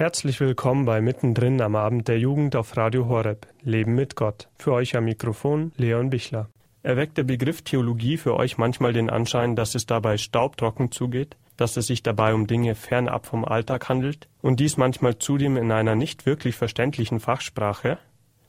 Herzlich willkommen bei Mittendrin am Abend der Jugend auf Radio Horeb. Leben mit Gott. Für euch am Mikrofon Leon Bichler. Erweckt der Begriff Theologie für euch manchmal den Anschein, dass es dabei staubtrocken zugeht, dass es sich dabei um Dinge fernab vom Alltag handelt und dies manchmal zudem in einer nicht wirklich verständlichen Fachsprache?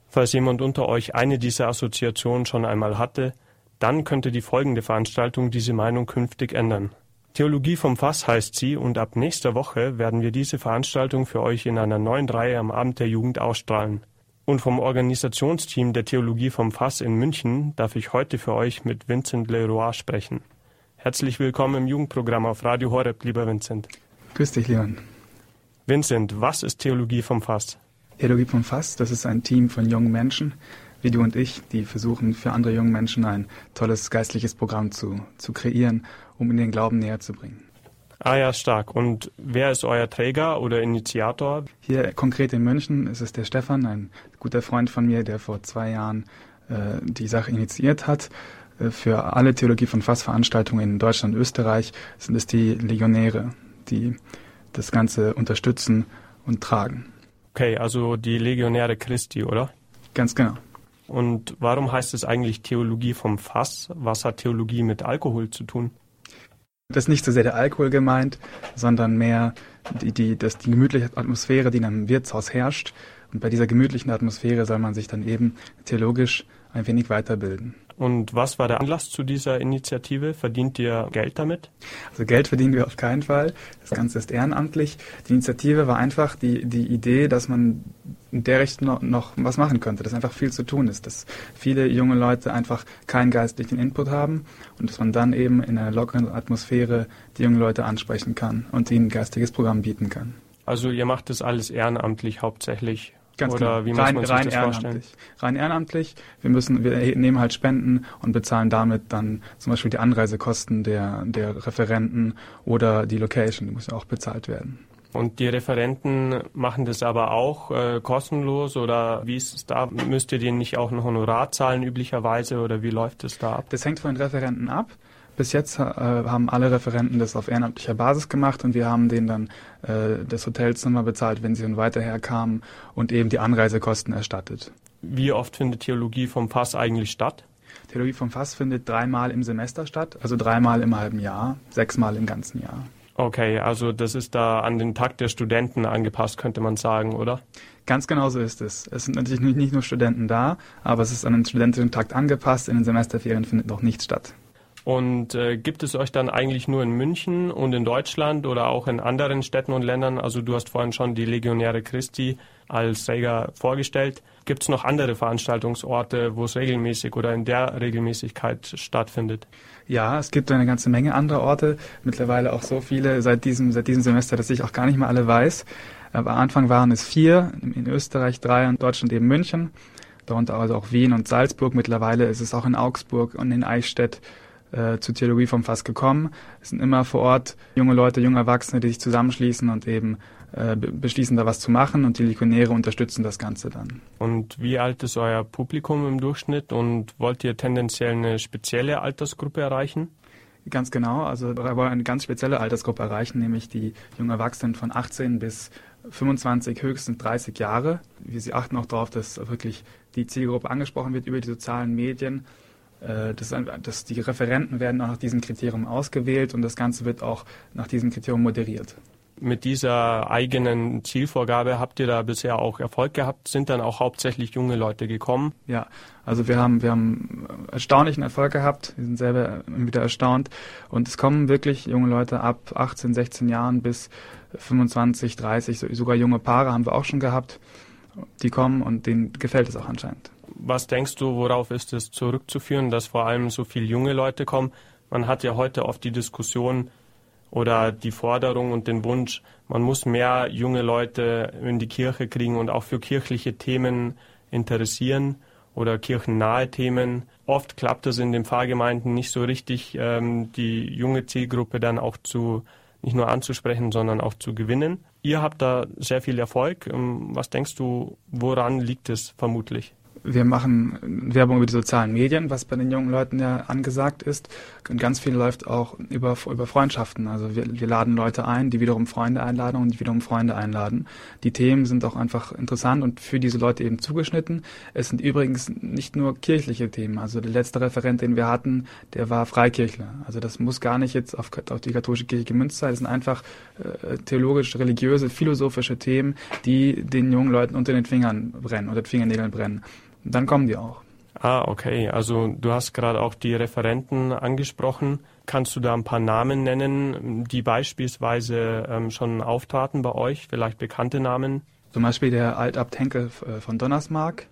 Falls jemand unter euch eine dieser Assoziationen schon einmal hatte, dann könnte die folgende Veranstaltung diese Meinung künftig ändern. Theologie vom Fass heißt sie und ab nächster Woche werden wir diese Veranstaltung für euch in einer neuen Reihe am Abend der Jugend ausstrahlen. Und vom Organisationsteam der Theologie vom Fass in München darf ich heute für euch mit Vincent Leroy sprechen. Herzlich willkommen im Jugendprogramm auf Radio Horeb, lieber Vincent. Grüß dich, Leon. Vincent, was ist Theologie vom Fass? Theologie vom Fass, das ist ein Team von jungen Menschen, wie du und ich, die versuchen für andere junge Menschen ein tolles geistliches Programm zu, zu kreieren, um ihnen den Glauben näher zu bringen. Ah ja, stark. Und wer ist euer Träger oder Initiator? Hier konkret in München ist es der Stefan, ein guter Freund von mir, der vor zwei Jahren äh, die Sache initiiert hat. Äh, für alle Theologie von Fassveranstaltungen in Deutschland und Österreich sind es die Legionäre, die das Ganze unterstützen und tragen. Okay, also die Legionäre Christi, oder? Ganz genau. Und warum heißt es eigentlich Theologie vom Fass? Was hat Theologie mit Alkohol zu tun? Das ist nicht so sehr der Alkohol gemeint, sondern mehr die, die, das, die gemütliche Atmosphäre, die in einem Wirtshaus herrscht. Und bei dieser gemütlichen Atmosphäre soll man sich dann eben theologisch ein wenig weiterbilden. Und was war der Anlass zu dieser Initiative? Verdient ihr Geld damit? Also Geld verdienen wir auf keinen Fall. Das Ganze ist ehrenamtlich. Die Initiative war einfach die, die Idee, dass man in der Richtung noch, noch was machen könnte, dass einfach viel zu tun ist, dass viele junge Leute einfach keinen geistlichen Input haben und dass man dann eben in einer lockeren Atmosphäre die jungen Leute ansprechen kann und ihnen ein geistiges Programm bieten kann. Also ihr macht das alles ehrenamtlich hauptsächlich Ganz Oder genau. wie muss rein, man sich rein das ehrenamtlich. vorstellen? Rein ehrenamtlich. Wir müssen, wir nehmen halt Spenden und bezahlen damit dann zum Beispiel die Anreisekosten der, der Referenten oder die Location, die muss ja auch bezahlt werden. Und die Referenten machen das aber auch äh, kostenlos oder wie ist es da? Müsst ihr denen nicht auch ein Honorar zahlen üblicherweise oder wie läuft es da ab? Das hängt von den Referenten ab. Bis jetzt äh, haben alle Referenten das auf ehrenamtlicher Basis gemacht und wir haben denen dann äh, das Hotelzimmer bezahlt, wenn sie von weiter her kamen und eben die Anreisekosten erstattet. Wie oft findet Theologie vom Fass eigentlich statt? Theologie vom Fass findet dreimal im Semester statt, also dreimal im halben Jahr, sechsmal im ganzen Jahr. Okay, also das ist da an den Takt der Studenten angepasst, könnte man sagen, oder? Ganz genau so ist es. Es sind natürlich nicht nur Studenten da, aber es ist an den studentischen Takt angepasst. In den Semesterferien findet noch nichts statt. Und äh, gibt es euch dann eigentlich nur in München und in Deutschland oder auch in anderen Städten und Ländern? Also du hast vorhin schon die Legionäre Christi als Träger vorgestellt. Gibt es noch andere Veranstaltungsorte, wo es regelmäßig oder in der Regelmäßigkeit stattfindet? Ja, es gibt eine ganze Menge anderer Orte, mittlerweile auch so viele seit diesem, seit diesem Semester, dass ich auch gar nicht mehr alle weiß. Aber am Anfang waren es vier, in Österreich drei und Deutschland eben München, darunter also auch Wien und Salzburg. Mittlerweile ist es auch in Augsburg und in Eichstätt äh, zur Theologie vom Fass gekommen. Es sind immer vor Ort junge Leute, junge Erwachsene, die sich zusammenschließen und eben äh, be- beschließen, da was zu machen und die Legionäre unterstützen das Ganze dann. Und wie alt ist euer Publikum im Durchschnitt und wollt ihr tendenziell eine spezielle Altersgruppe erreichen? Ganz genau, also wir wollen eine ganz spezielle Altersgruppe erreichen, nämlich die jungen Erwachsenen von 18 bis 25, höchstens 30 Jahre. Wir sie achten auch darauf, dass wirklich die Zielgruppe angesprochen wird über die sozialen Medien. Äh, Das, dass die Referenten werden auch nach diesem Kriterium ausgewählt und das Ganze wird auch nach diesem Kriterium moderiert. Mit dieser eigenen Zielvorgabe habt ihr da bisher auch Erfolg gehabt? Sind dann auch hauptsächlich junge Leute gekommen? Ja, also wir haben, wir haben erstaunlichen Erfolg gehabt. Wir sind selber wieder erstaunt. Und es kommen wirklich junge Leute ab 18, 16 Jahren bis 25, 30, so- sogar junge Paare haben wir auch schon gehabt. Die kommen und denen gefällt es auch anscheinend. Was denkst du, worauf ist es zurückzuführen, dass vor allem so viele junge Leute kommen? Man hat ja heute oft die Diskussion oder die Forderung und den Wunsch, man muss mehr junge Leute in die Kirche kriegen und auch für kirchliche Themen interessieren oder kirchennahe Themen. Oft klappt es in den Pfarrgemeinden nicht so richtig, ähm, die junge Zielgruppe dann auch zu nicht nur anzusprechen, sondern auch zu gewinnen. Ihr habt da sehr viel Erfolg. Ähm, Was denkst du, woran liegt es vermutlich? Wir machen Werbung über die sozialen Medien, was bei den jungen Leuten ja angesagt ist. Und ganz viel läuft auch über, über Freundschaften. Also wir, wir laden Leute ein, die wiederum Freunde einladen und die wiederum Freunde einladen. Die Themen sind auch einfach interessant und für diese Leute eben zugeschnitten. Es sind übrigens nicht nur kirchliche Themen. Also der letzte Referent, den wir hatten, der war Freikirchler. Also das muss gar nicht jetzt auf, auf die katholische Kirche gemünzt sein. Es sind einfach äh, theologisch, religiöse, philosophische Themen, die den jungen Leuten unter den Fingern brennen, unter den Fingernägeln brennen dann kommen die auch. Ah, okay. Also du hast gerade auch die Referenten angesprochen. Kannst du da ein paar Namen nennen, die beispielsweise ähm, schon auftraten bei euch? Vielleicht bekannte Namen? Zum Beispiel der Altabt Henkel äh, von Donnersmark,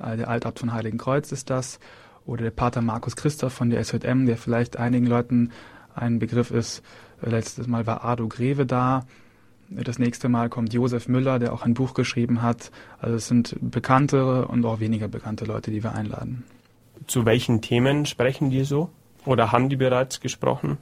äh, der Altabt von Heiligenkreuz ist das, oder der Pater Markus Christoph von der SJM, der vielleicht einigen Leuten ein Begriff ist. Letztes Mal war Ardo Greve da. Das nächste Mal kommt Josef Müller, der auch ein Buch geschrieben hat. Also es sind bekanntere und auch weniger bekannte Leute, die wir einladen. Zu welchen Themen sprechen die so? Oder haben die bereits gesprochen?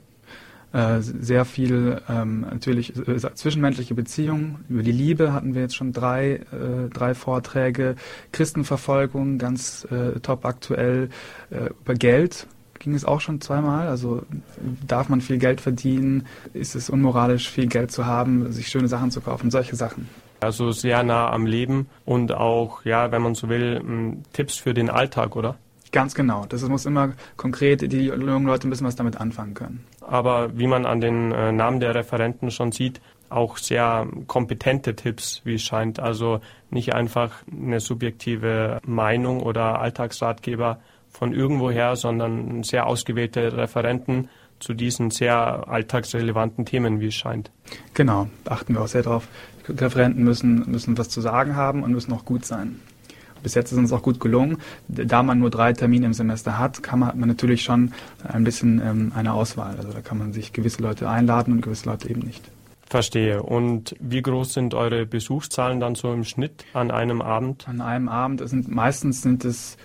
Äh, sehr viel ähm, natürlich äh, zwischenmenschliche Beziehungen. Über die Liebe hatten wir jetzt schon drei, äh, drei Vorträge. Christenverfolgung, ganz äh, top aktuell. Äh, über Geld ging es auch schon zweimal. Also darf man viel Geld verdienen? Ist es unmoralisch, viel Geld zu haben, sich schöne Sachen zu kaufen? Solche Sachen. Also sehr nah am Leben und auch, ja, wenn man so will, Tipps für den Alltag, oder? Ganz genau. Das muss immer konkret, die jungen Leute müssen was damit anfangen können. Aber wie man an den äh, Namen der Referenten schon sieht, auch sehr kompetente Tipps, wie es scheint. Also nicht einfach eine subjektive Meinung oder Alltagsratgeber, von irgendwoher, sondern sehr ausgewählte Referenten zu diesen sehr alltagsrelevanten Themen, wie es scheint. Genau, achten wir auch sehr darauf. Referenten müssen, müssen was zu sagen haben und müssen auch gut sein. Bis jetzt ist uns auch gut gelungen. Da man nur drei Termine im Semester hat, kann man, hat man natürlich schon ein bisschen ähm, eine Auswahl. Also da kann man sich gewisse Leute einladen und gewisse Leute eben nicht. Verstehe. Und wie groß sind eure Besuchszahlen dann so im Schnitt an einem Abend? An einem Abend sind meistens sind es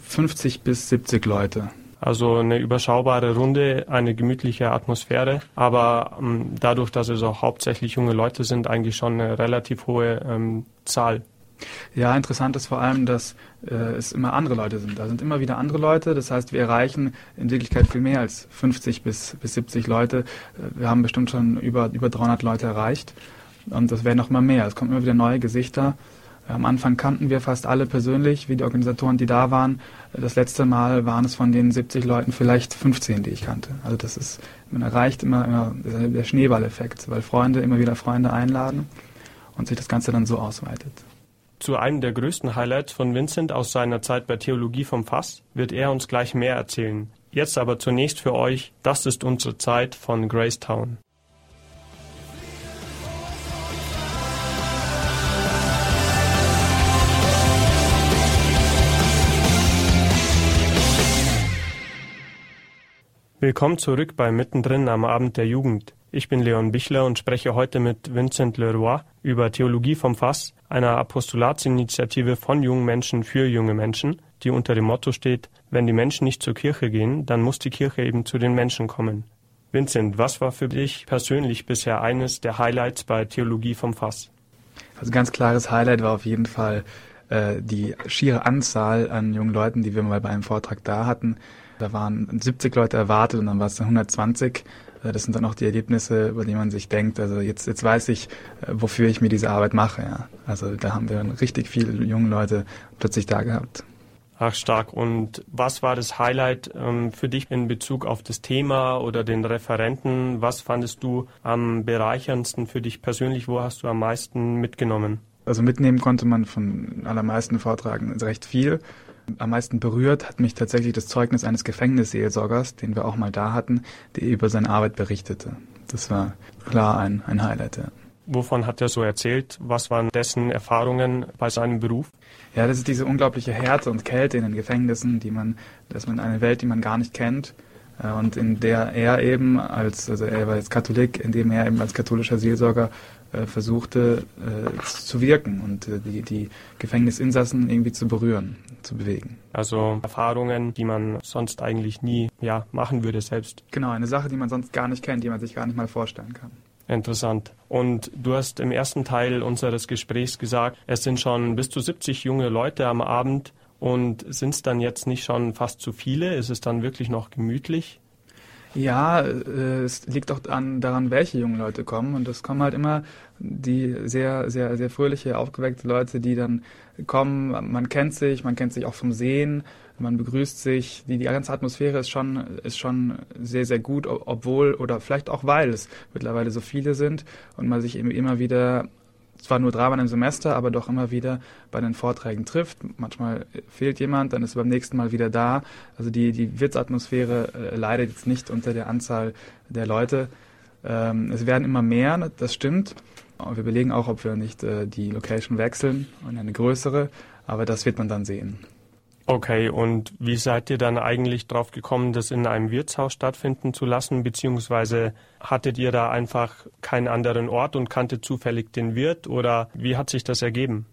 50 bis 70 Leute. Also eine überschaubare Runde, eine gemütliche Atmosphäre, aber ähm, dadurch, dass es auch hauptsächlich junge Leute sind, eigentlich schon eine relativ hohe ähm, Zahl. Ja, interessant ist vor allem, dass äh, es immer andere Leute sind. Da sind immer wieder andere Leute. Das heißt, wir erreichen in Wirklichkeit viel mehr als 50 bis, bis 70 Leute. Äh, wir haben bestimmt schon über, über 300 Leute erreicht. Und das werden noch immer mehr. Es kommen immer wieder neue Gesichter. Am Anfang kannten wir fast alle persönlich, wie die Organisatoren, die da waren. Das letzte Mal waren es von den 70 Leuten vielleicht 15, die ich kannte. Also das ist, man erreicht immer, immer der Schneeballeffekt, weil Freunde immer wieder Freunde einladen und sich das Ganze dann so ausweitet. Zu einem der größten Highlights von Vincent aus seiner Zeit bei Theologie vom Fass wird er uns gleich mehr erzählen. Jetzt aber zunächst für euch, das ist unsere Zeit von Gracetown. Willkommen zurück bei Mittendrin am Abend der Jugend. Ich bin Leon Bichler und spreche heute mit Vincent Leroy über Theologie vom Fass, einer Apostolatsinitiative von jungen Menschen für junge Menschen, die unter dem Motto steht, wenn die Menschen nicht zur Kirche gehen, dann muss die Kirche eben zu den Menschen kommen. Vincent, was war für dich persönlich bisher eines der Highlights bei Theologie vom Fass? Also ganz klares Highlight war auf jeden Fall äh, die schiere Anzahl an jungen Leuten, die wir mal bei einem Vortrag da hatten. Da waren 70 Leute erwartet und dann war es 120. Äh, das sind dann auch die Erlebnisse, über die man sich denkt, also jetzt, jetzt weiß ich, äh, wofür ich mir diese Arbeit mache. Ja. Also da haben wir richtig viele junge Leute plötzlich da gehabt. Ach stark. Und was war das Highlight ähm, für dich in Bezug auf das Thema oder den Referenten? Was fandest du am bereicherndsten für dich persönlich? Wo hast du am meisten mitgenommen? Also mitnehmen konnte man von allermeisten Vortragen recht viel. Am meisten berührt hat mich tatsächlich das Zeugnis eines Gefängnisseelsorgers, den wir auch mal da hatten, der über seine Arbeit berichtete. Das war klar ein, ein Highlight. Ja. Wovon hat er so erzählt? Was waren dessen Erfahrungen bei seinem Beruf? Ja, das ist diese unglaubliche Härte und Kälte in den Gefängnissen, die man, dass man eine Welt, die man gar nicht kennt, äh, und in der er eben als, also er war jetzt Katholik, in dem er eben als katholischer Seelsorger äh, versuchte äh, zu wirken und äh, die, die Gefängnisinsassen irgendwie zu berühren, zu bewegen. Also Erfahrungen, die man sonst eigentlich nie ja, machen würde selbst. Genau, eine Sache, die man sonst gar nicht kennt, die man sich gar nicht mal vorstellen kann. Interessant. Und du hast im ersten Teil unseres Gesprächs gesagt, es sind schon bis zu 70 junge Leute am Abend Und sind es dann jetzt nicht schon fast zu viele? Ist es dann wirklich noch gemütlich? Ja, äh, es liegt auch an, daran, welche jungen Leute kommen. Und es kommen halt immer die sehr, sehr, sehr fröhliche, aufgeweckte Leute, die dann kommen. Man kennt sich, man kennt sich auch vom Sehen, man begrüßt sich. Die, die ganze Atmosphäre ist schon, ist schon sehr, sehr gut, obwohl oder vielleicht auch weil es mittlerweile so viele sind und man sich eben immer wieder zwar nur dreimal im Semester, aber doch immer wieder bei den Vorträgen trifft. Manchmal fehlt jemand, dann ist er beim nächsten Mal wieder da. Also die, die Witzatmosphäre äh, leidet jetzt nicht unter der Anzahl der Leute. Ähm, es werden immer mehr, das stimmt. Wir überlegen auch, ob wir nicht äh, die Location wechseln und eine größere, aber das wird man dann sehen. Okay, und wie seid ihr dann eigentlich drauf gekommen, das in einem Wirtshaus stattfinden zu lassen, beziehungsweise hattet ihr da einfach keinen anderen Ort und kanntet zufällig den Wirt oder wie hat sich das ergeben?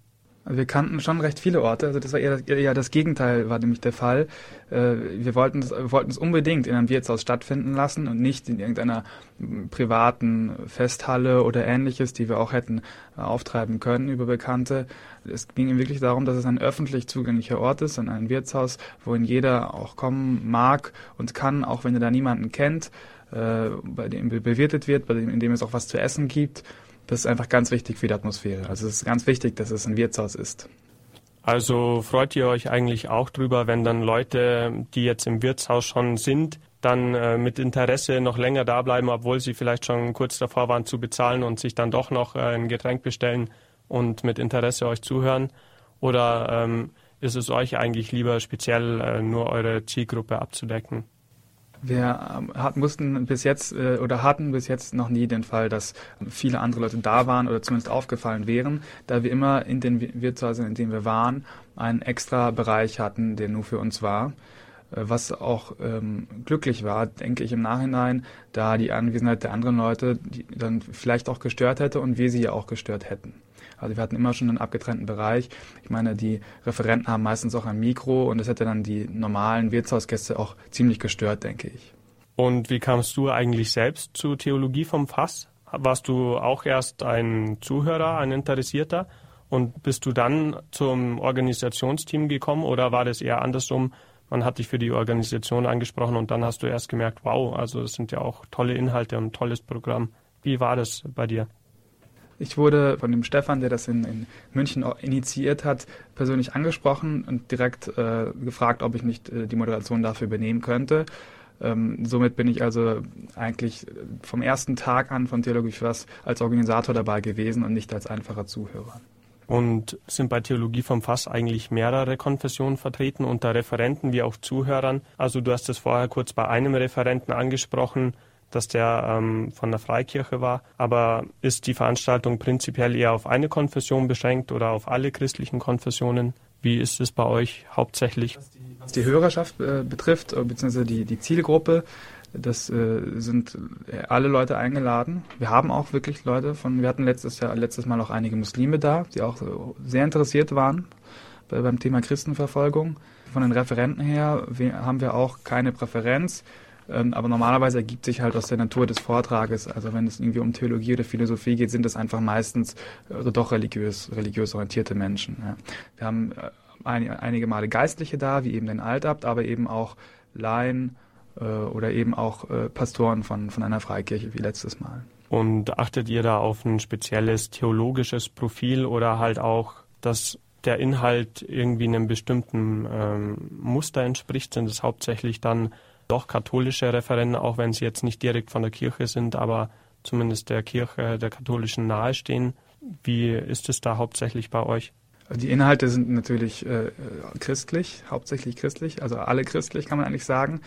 Also wir kannten schon recht viele Orte, also das war eher, eher das Gegenteil war nämlich der Fall. Äh, wir wollten es, wollten es unbedingt in einem Wirtshaus stattfinden lassen und nicht in irgendeiner privaten Festhalle oder ähnliches, die wir auch hätten äh, auftreiben können über Bekannte. Es ging ihm wirklich darum, dass es ein öffentlich zugänglicher Ort ist, und ein Wirtshaus, wohin jeder auch kommen mag und kann, auch wenn er da niemanden kennt, äh, bei dem bewirtet wird, bei dem, in dem es auch was zu essen gibt das ist einfach ganz wichtig für die Atmosphäre. Also es ist ganz wichtig, dass es ein Wirtshaus ist. Also freut ihr euch eigentlich auch drüber, wenn dann Leute, die jetzt im Wirtshaus schon sind, dann äh, mit Interesse noch länger da bleiben, obwohl sie vielleicht schon kurz davor waren zu bezahlen und sich dann doch noch äh, ein Getränk bestellen und mit Interesse euch zuhören? Oder ähm, ist es euch eigentlich lieber speziell äh, nur eure Zielgruppe abzudecken? Wir ähm, hat, mussten bis jetzt äh, oder hatten bis jetzt noch nie den Fall, dass viele andere Leute da waren oder zumindest aufgefallen wären, da wir immer in den Wirtshäusern, in denen wir waren, einen extra Bereich hatten, der nur für uns war. Äh, was auch ähm, glücklich war, denke ich im Nachhinein, da die Anwesenheit der anderen Leute die dann vielleicht auch gestört hätte und wir sie ja auch gestört hätten. Also wir hatten immer schon einen abgetrennten Bereich. Ich meine, die Referenten haben meistens auch ein Mikro und das hätte dann die normalen Wirtshausgäste auch ziemlich gestört, denke ich. Und wie kamst du eigentlich selbst zu Theologie vom Fass? Warst du auch erst ein Zuhörer, ein Interessierter? Und bist du dann zum Organisationsteam gekommen oder war das eher andersrum? Man hat dich für die Organisation angesprochen und dann hast du erst gemerkt, wow, also es sind ja auch tolle Inhalte und ein tolles Programm. Wie war das bei dir? Ich wurde von dem Stefan, der das in, in München initiiert hat, persönlich angesprochen und direkt äh, gefragt, ob ich nicht äh, die Moderation dafür übernehmen könnte. Ähm, somit bin ich also eigentlich vom ersten Tag an von Theologie für was als Organisator dabei gewesen und nicht als einfacher Zuhörer. Und sind bei Theologie vom Fass eigentlich mehrere Konfessionen vertreten, unter Referenten wie auch Zuhörern? Also du hast es vorher kurz bei einem Referenten angesprochen dass der ähm, von der Freikirche war. Aber ist die Veranstaltung prinzipiell eher auf eine Konfession beschränkt oder auf alle christlichen Konfessionen? Wie ist es bei euch hauptsächlich? Was die, Hörerschaft äh, betrifft, äh, beziehungsweise die, die Zielgruppe, das äh, sind äh, alle Leute eingeladen. Wir haben auch wirklich Leute von, wir hatten letztes Jahr, letztes Mal auch einige Muslime da, die auch sehr interessiert waren bei, beim Thema Christenverfolgung. Von den Referenten her haben wir auch keine Präferenz. Ähm, aber normalerweise ergibt sich halt aus der Natur des Vortrages, also wenn es irgendwie um Theologie oder Philosophie geht, sind es einfach meistens äh, doch religiös, religiös orientierte Menschen. Wir haben äh, ein, einige Male Geistliche da, wie eben den Altabt, aber eben auch Laien äh, oder eben auch äh, Pastoren von, von einer Freikirche wie letztes Mal. Und achtet ihr da auf ein spezielles theologisches Profil oder halt auch, dass der Inhalt irgendwie einem bestimmten ähm, Muster entspricht? Sind es hauptsächlich dann doch katholische Referenten, auch wenn sie jetzt nicht direkt von der Kirche sind, aber zumindest der Kirche, der katholischen nahestehen. Wie ist es da hauptsächlich bei euch? Die Inhalte sind natürlich äh, christlich, hauptsächlich christlich, also alle christlich kann man eigentlich sagen.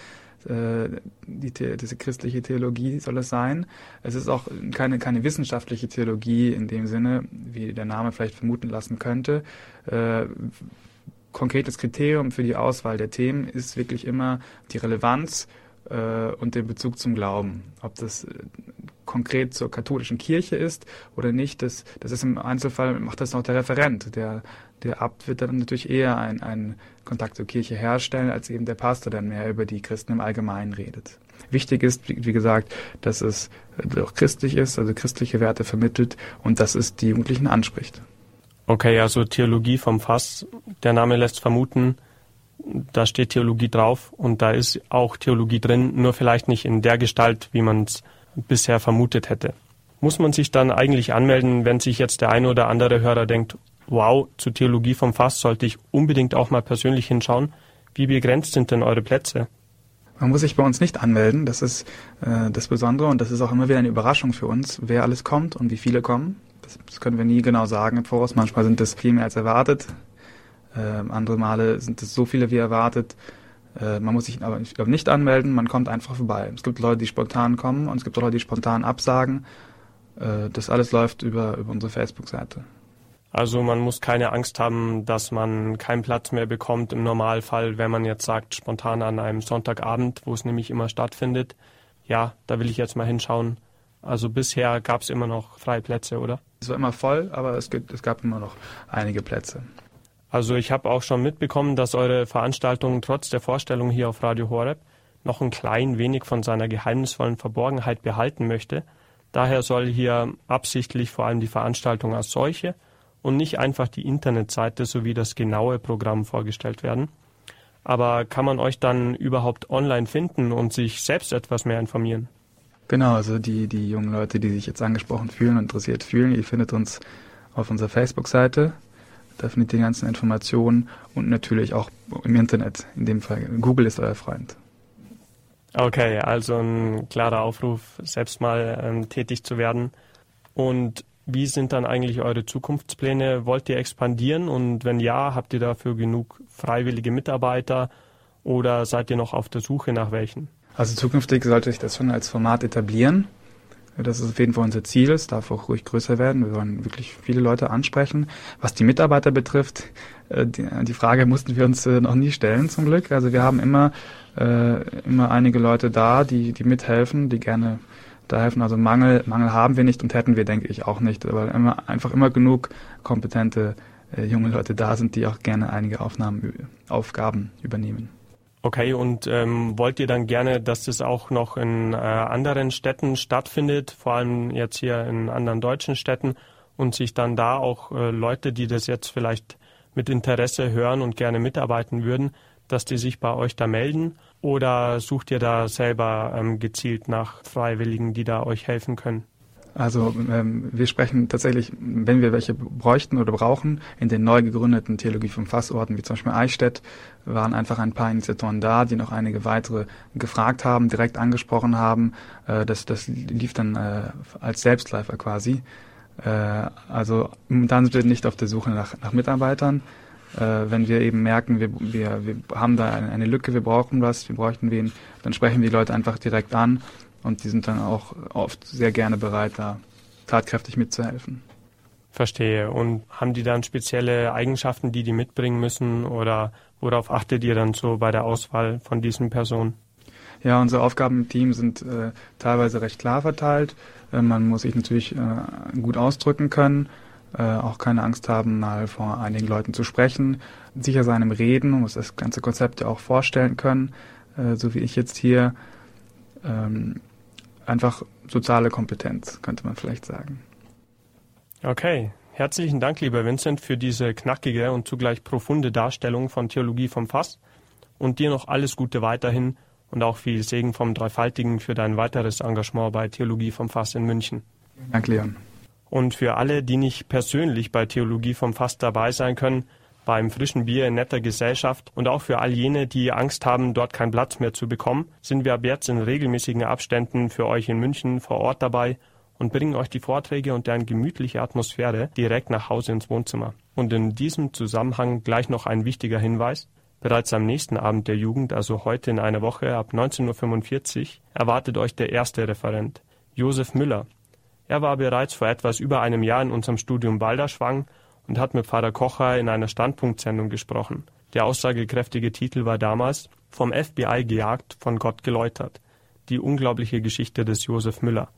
Äh, die, diese christliche Theologie soll es sein. Es ist auch keine, keine wissenschaftliche Theologie in dem Sinne, wie der Name vielleicht vermuten lassen könnte. Äh, konkretes Kriterium für die Auswahl der Themen ist wirklich immer die Relevanz äh, und der Bezug zum Glauben. Ob das äh, konkret zur katholischen Kirche ist oder nicht, das, das ist im Einzelfall, macht das noch der Referent. Der, der Abt wird dann natürlich eher einen Kontakt zur Kirche herstellen, als eben der Pastor dann mehr über die Christen im Allgemeinen redet. Wichtig ist, wie, gesagt, dass es doch christlich ist, also christliche Werte vermittelt und dass es die Jugendlichen anspricht. Okay, also Theologie vom Fass, der Name lässt vermuten, da steht Theologie drauf und da ist auch Theologie drin, nur vielleicht nicht in der Gestalt, wie man es bisher vermutet hätte. Muss man sich dann eigentlich anmelden, wenn sich jetzt der eine oder andere Hörer denkt, wow, zu Theologie vom Fass sollte ich unbedingt auch mal persönlich hinschauen? Wie begrenzt sind denn eure Plätze? Man muss sich bei uns nicht anmelden, das ist äh, das Besondere und das ist auch immer wieder eine Überraschung für uns, wer alles kommt und wie viele kommen. Das, das können wir nie genau sagen im Voraus. Manchmal sind es viel mehr als erwartet, äh, andere Male sind es so viele wie erwartet. Äh, man muss sich aber nicht anmelden, man kommt einfach vorbei. Es gibt Leute, die spontan kommen und es gibt auch Leute, die spontan absagen. Äh, das alles läuft über, über unsere Facebook-Seite. Also man muss keine Angst haben, dass man keinen Platz mehr bekommt im Normalfall, wenn man jetzt sagt, spontan an einem Sonntagabend, wo es nämlich immer stattfindet. Ja, da will ich jetzt mal hinschauen. Also bisher gab es immer noch freie Plätze, oder? Es war immer voll, aber es, gibt, es gab immer noch einige Plätze. Also ich habe auch schon mitbekommen, dass eure Veranstaltung trotz der Vorstellung hier auf Radio Horeb noch ein klein wenig von seiner geheimnisvollen Verborgenheit behalten möchte. Daher soll hier absichtlich vor allem die Veranstaltung als solche und nicht einfach die Internetseite sowie das genaue Programm vorgestellt werden. Aber kann man euch dann überhaupt online finden und sich selbst etwas mehr informieren? Genau, also die, die jungen Leute, die sich jetzt angesprochen fühlen und interessiert fühlen, ihr findet uns auf unserer Facebook-Seite. Da findet ihr die ganzen Informationen und natürlich auch im Internet. In dem Fall Google ist euer Freund. Okay, also ein klarer Aufruf, selbst mal ähm, tätig zu werden. Und wie sind dann eigentlich eure Zukunftspläne? Wollt ihr expandieren? Und wenn ja, habt ihr dafür genug freiwillige Mitarbeiter oder seid ihr noch auf der Suche nach welchen? Also zukünftig sollte sich das schon als Format etablieren. Das ist auf jeden Fall unser Ziel. Es darf auch ruhig größer werden. Wir wollen wirklich viele Leute ansprechen. Was die Mitarbeiter betrifft, äh, die, Frage mussten wir uns äh, noch nie stellen, zum Glück. Also wir haben immer, äh, immer einige Leute da, die, die mithelfen, die gerne da helfen. Also Mangel, Mangel haben wir nicht und hätten wir, denke ich, auch nicht, weil immer, einfach immer genug kompetente junge Leute da sind, die auch gerne einige Aufnahmen, Aufgaben übernehmen. Okay, und ähm, wollt ihr dann gerne, dass das auch noch in äh, anderen Städten stattfindet, vor allem jetzt hier in anderen deutschen Städten und sich dann da auch äh, Leute, die das jetzt vielleicht mit Interesse hören und gerne mitarbeiten würden, dass die sich bei euch da melden? Oder sucht ihr da selber ähm, gezielt nach Freiwilligen, die da euch helfen können? Also ähm, wir sprechen tatsächlich, wenn wir welche bräuchten oder brauchen, in den neu gegründeten Theologie vom Fassorten, wie zum Beispiel Eichstätt, waren einfach ein paar Initiatoren da, die noch einige weitere gefragt haben, direkt angesprochen haben. Äh, das, das lief dann äh, als Selbstläufer quasi. Äh, also momentan sind wir nicht auf der Suche nach, nach Mitarbeitern äh, wenn wir eben merken, wir, wir, wir haben da eine, eine Lücke, wir brauchen was, wir bräuchten wen, dann sprechen wir die Leute einfach direkt an und die sind dann auch oft sehr gerne bereit, da tatkräftig mitzuhelfen. Verstehe. Und haben die dann spezielle Eigenschaften, die die mitbringen müssen oder worauf achtet ihr dann so bei der Auswahl von diesen Personen? Ja, unsere Aufgaben im Team sind äh, teilweise recht klar verteilt. Äh, man muss sich natürlich äh, gut ausdrücken können äh, auch keine Angst haben, mal vor einigen Leuten zu sprechen, sicher sein im Reden und muss das ganze Konzept ja auch vorstellen können, äh, so wie ich jetzt hier. Ähm, einfach soziale Kompetenz, könnte man vielleicht sagen. Okay, herzlichen Dank, lieber Vincent, für diese knackige und zugleich profunde Darstellung von Theologie vom Fass und dir noch alles Gute weiterhin und auch viel Segen vom Dreifaltigen für dein weiteres Engagement bei Theologie vom Fass in München. Danke, Leon. Und für alle, die nicht persönlich bei Theologie vom Fass dabei sein können, beim frischen Bier in netter Gesellschaft und auch für all jene, die Angst haben, dort keinen Platz mehr zu bekommen, sind wir ab jetzt in regelmäßigen Abständen für euch in München vor Ort dabei und bringen euch die Vorträge und deren gemütliche Atmosphäre direkt nach Hause ins Wohnzimmer. Und in diesem Zusammenhang gleich noch ein wichtiger Hinweis. Bereits am nächsten Abend der Jugend, also heute in einer Woche ab 19.45 Uhr, erwartet euch der erste Referent, Josef Müller, er war bereits vor etwas über einem Jahr in unserem Studium Balderschwang und hat mit Pfarrer Kocher in einer Standpunktsendung gesprochen. Der aussagekräftige Titel war damals Vom FBI gejagt, von Gott geläutert. Die unglaubliche Geschichte des Josef Müller.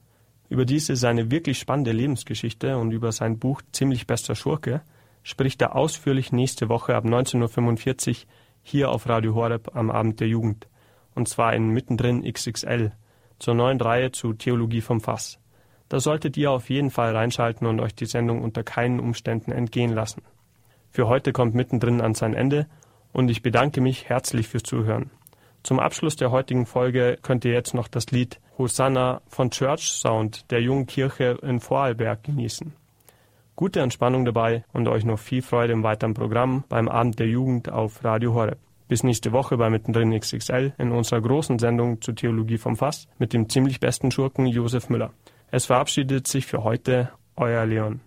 Über diese seine wirklich spannende Lebensgeschichte und über sein Buch Ziemlich bester Schurke spricht er ausführlich nächste Woche ab 19.45 Uhr hier auf Radio Horeb am Abend der Jugend. Und zwar in Mittendrin XXL zur neuen Reihe zu Theologie vom Fass. Da solltet ihr auf jeden Fall reinschalten und euch die Sendung unter keinen Umständen entgehen lassen. Für heute kommt mittendrin an sein Ende und ich bedanke mich herzlich fürs Zuhören. Zum Abschluss der heutigen Folge könnt ihr jetzt noch das Lied Hosanna von Church Sound der jungen Kirche in Vorarlberg genießen. Gute Entspannung dabei und euch noch viel Freude im weiteren Programm beim Abend der Jugend auf Radio Horeb. Bis nächste Woche bei Mittendrin XXL in unserer großen Sendung zur Theologie vom Fass mit dem ziemlich besten Schurken Josef Müller. Es verabschiedet sich für heute euer Leon.